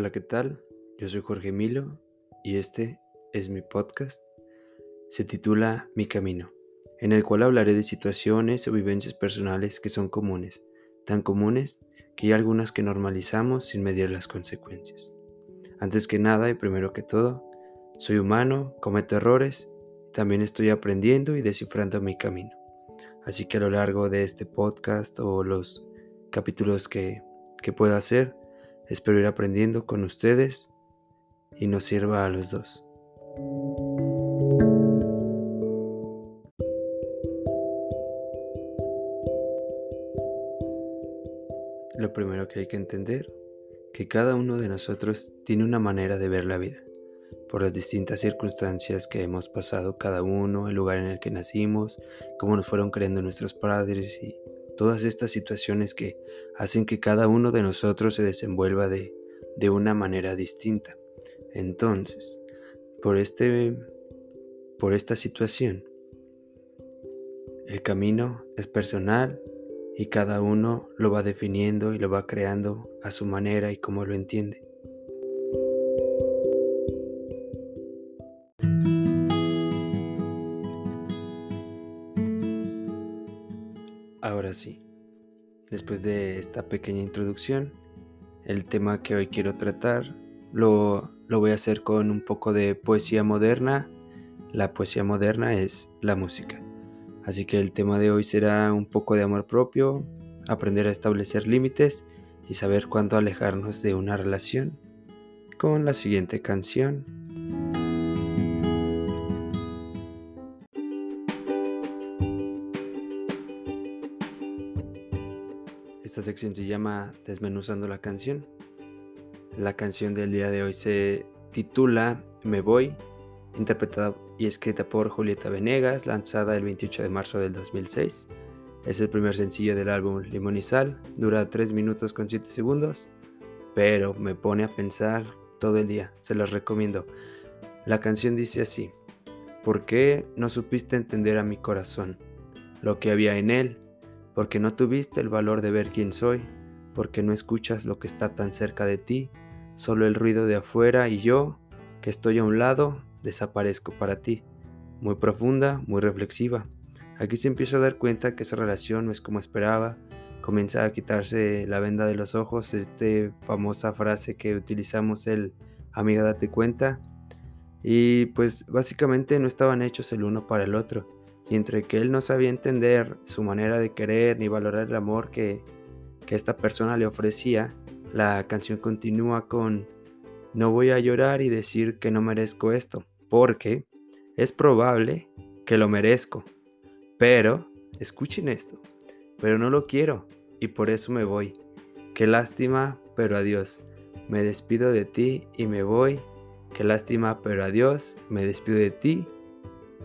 Hola, ¿qué tal? Yo soy Jorge Milo y este es mi podcast. Se titula Mi Camino, en el cual hablaré de situaciones o vivencias personales que son comunes, tan comunes que hay algunas que normalizamos sin medir las consecuencias. Antes que nada y primero que todo, soy humano, cometo errores, también estoy aprendiendo y descifrando mi camino. Así que a lo largo de este podcast o los capítulos que, que pueda hacer, Espero ir aprendiendo con ustedes y nos sirva a los dos. Lo primero que hay que entender, que cada uno de nosotros tiene una manera de ver la vida, por las distintas circunstancias que hemos pasado cada uno, el lugar en el que nacimos, cómo nos fueron creando nuestros padres y todas estas situaciones que hacen que cada uno de nosotros se desenvuelva de, de una manera distinta. Entonces, por, este, por esta situación, el camino es personal y cada uno lo va definiendo y lo va creando a su manera y como lo entiende. Ahora sí, después de esta pequeña introducción, el tema que hoy quiero tratar lo, lo, voy a hacer con un poco de poesía moderna. La poesía moderna es la música. Así que el tema de hoy será un poco de amor propio, aprender a establecer límites y saber cuándo alejarnos de una relación con la siguiente canción. Esta sección se llama Desmenuzando la canción. La canción del día de hoy se titula Me Voy, interpretada y escrita por Julieta Venegas, lanzada el 28 de marzo del 2006. Es el primer sencillo del álbum Limón y Sal, dura 3 minutos con 7 segundos, pero me pone a pensar todo el día, se los recomiendo. La canción dice así, ¿por qué no supiste entender a mi corazón? Lo que había en él porque no tuviste el valor de ver quién soy, porque no escuchas lo que está tan cerca de ti, solo el ruido de afuera y yo, que estoy a un lado, desaparezco para ti. Muy profunda, muy reflexiva. Aquí se empieza a dar cuenta que esa relación no es como esperaba, comienza a quitarse la venda de los ojos, esta famosa frase que utilizamos el amiga date cuenta, y pues básicamente no estaban hechos el uno para el otro y entre que él no sabía entender su manera de querer ni valorar el amor que, que esta persona le ofrecía, la canción continúa con no voy a llorar y decir que no merezco esto, porque es probable que lo merezco, pero, escuchen esto, pero no lo quiero y por eso me voy. Qué lástima, pero adiós. Me despido de ti y me voy. Qué lástima, pero adiós. Me despido de ti.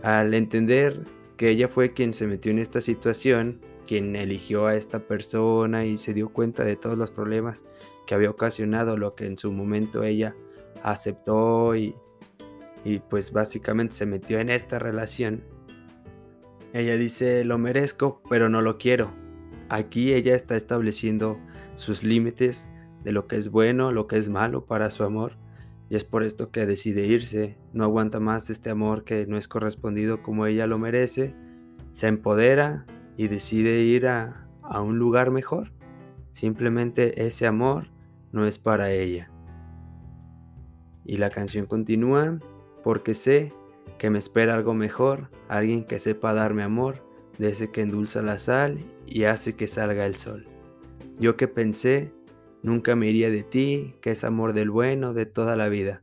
Al entender que ella fue quien se metió en esta situación, quien eligió a esta persona y se dio cuenta de todos los problemas que había ocasionado lo que en su momento ella aceptó y, y pues básicamente se metió en esta relación. Ella dice, lo merezco, pero no lo quiero. Aquí ella está estableciendo sus límites de lo que es bueno, lo que es malo para su amor y es por esto que decide irse, no aguanta más este amor que no es correspondido como ella lo merece, se empodera y decide ir a, un lugar mejor. Simplemente ese amor no es para ella. Y la canción continúa porque sé que me espera algo mejor, alguien que sepa darme amor, de que endulza la sal y hace que salga el sol. Yo que pensé Nunca me iría de ti, que es amor del bueno de toda la vida.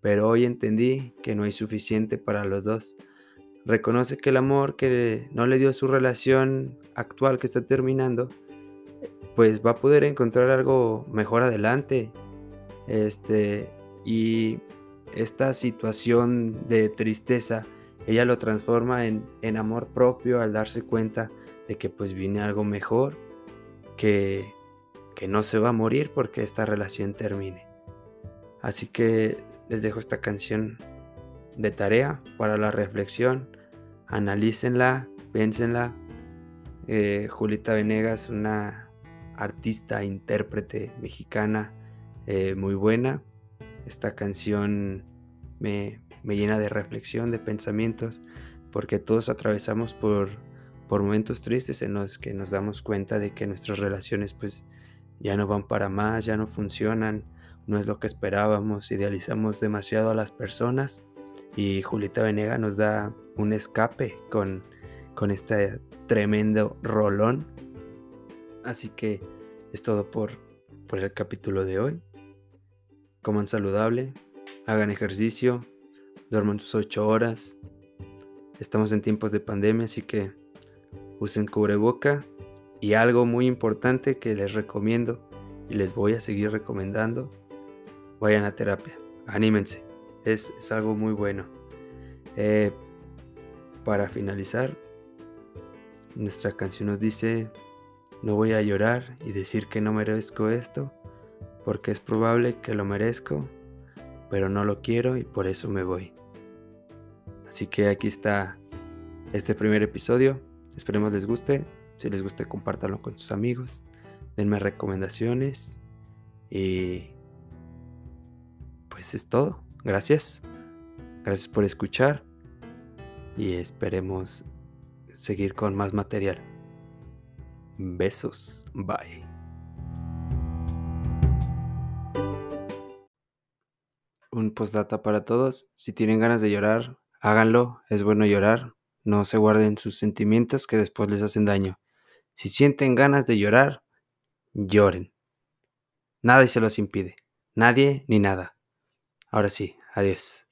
Pero hoy entendí que no hay suficiente para los dos. Reconoce que el amor que no le dio su relación actual que está terminando, pues va a poder encontrar algo mejor adelante. Este, y esta situación de tristeza, ella lo transforma en, en amor propio al darse cuenta de que pues viene algo mejor, que que no se va a morir porque esta relación termine. Así que les dejo esta canción de tarea para la reflexión. Analícenla, piénsenla. Eh, Julita Venegas, una artista, intérprete mexicana, eh, muy buena. Esta canción me, me, llena de reflexión, de pensamientos, porque todos atravesamos por, por momentos tristes en los que nos damos cuenta de que nuestras relaciones pues ya no van para más, ya no funcionan, no es lo que esperábamos, idealizamos demasiado a las personas y Julieta Venega nos da un escape con, con este tremendo rolón. Así que es todo por, por el capítulo de hoy. Coman saludable, hagan ejercicio, duerman sus 8 horas. Estamos en tiempos de pandemia, así que usen cubreboca. Y algo muy importante que les recomiendo y les voy a seguir recomendando, vayan a terapia, anímense es, algo muy bueno. Eh, para finalizar, nuestra canción nos dice, no voy a llorar y decir que no merezco esto, porque es probable que lo merezco, pero no lo quiero y por eso me voy. Así que aquí está este primer episodio. Esperemos les guste. Si les gusta, compártanlo con sus amigos. Denme recomendaciones. Y pues es todo. Gracias. Gracias por escuchar y esperemos seguir con más material. Besos. Bye. Un postdata para todos. Si tienen ganas de llorar, háganlo. Es bueno llorar. No se guarden sus sentimientos que después les hacen daño. Si sienten ganas de llorar, lloren. Nadie se los impide. Nadie ni nada. Ahora sí, adiós.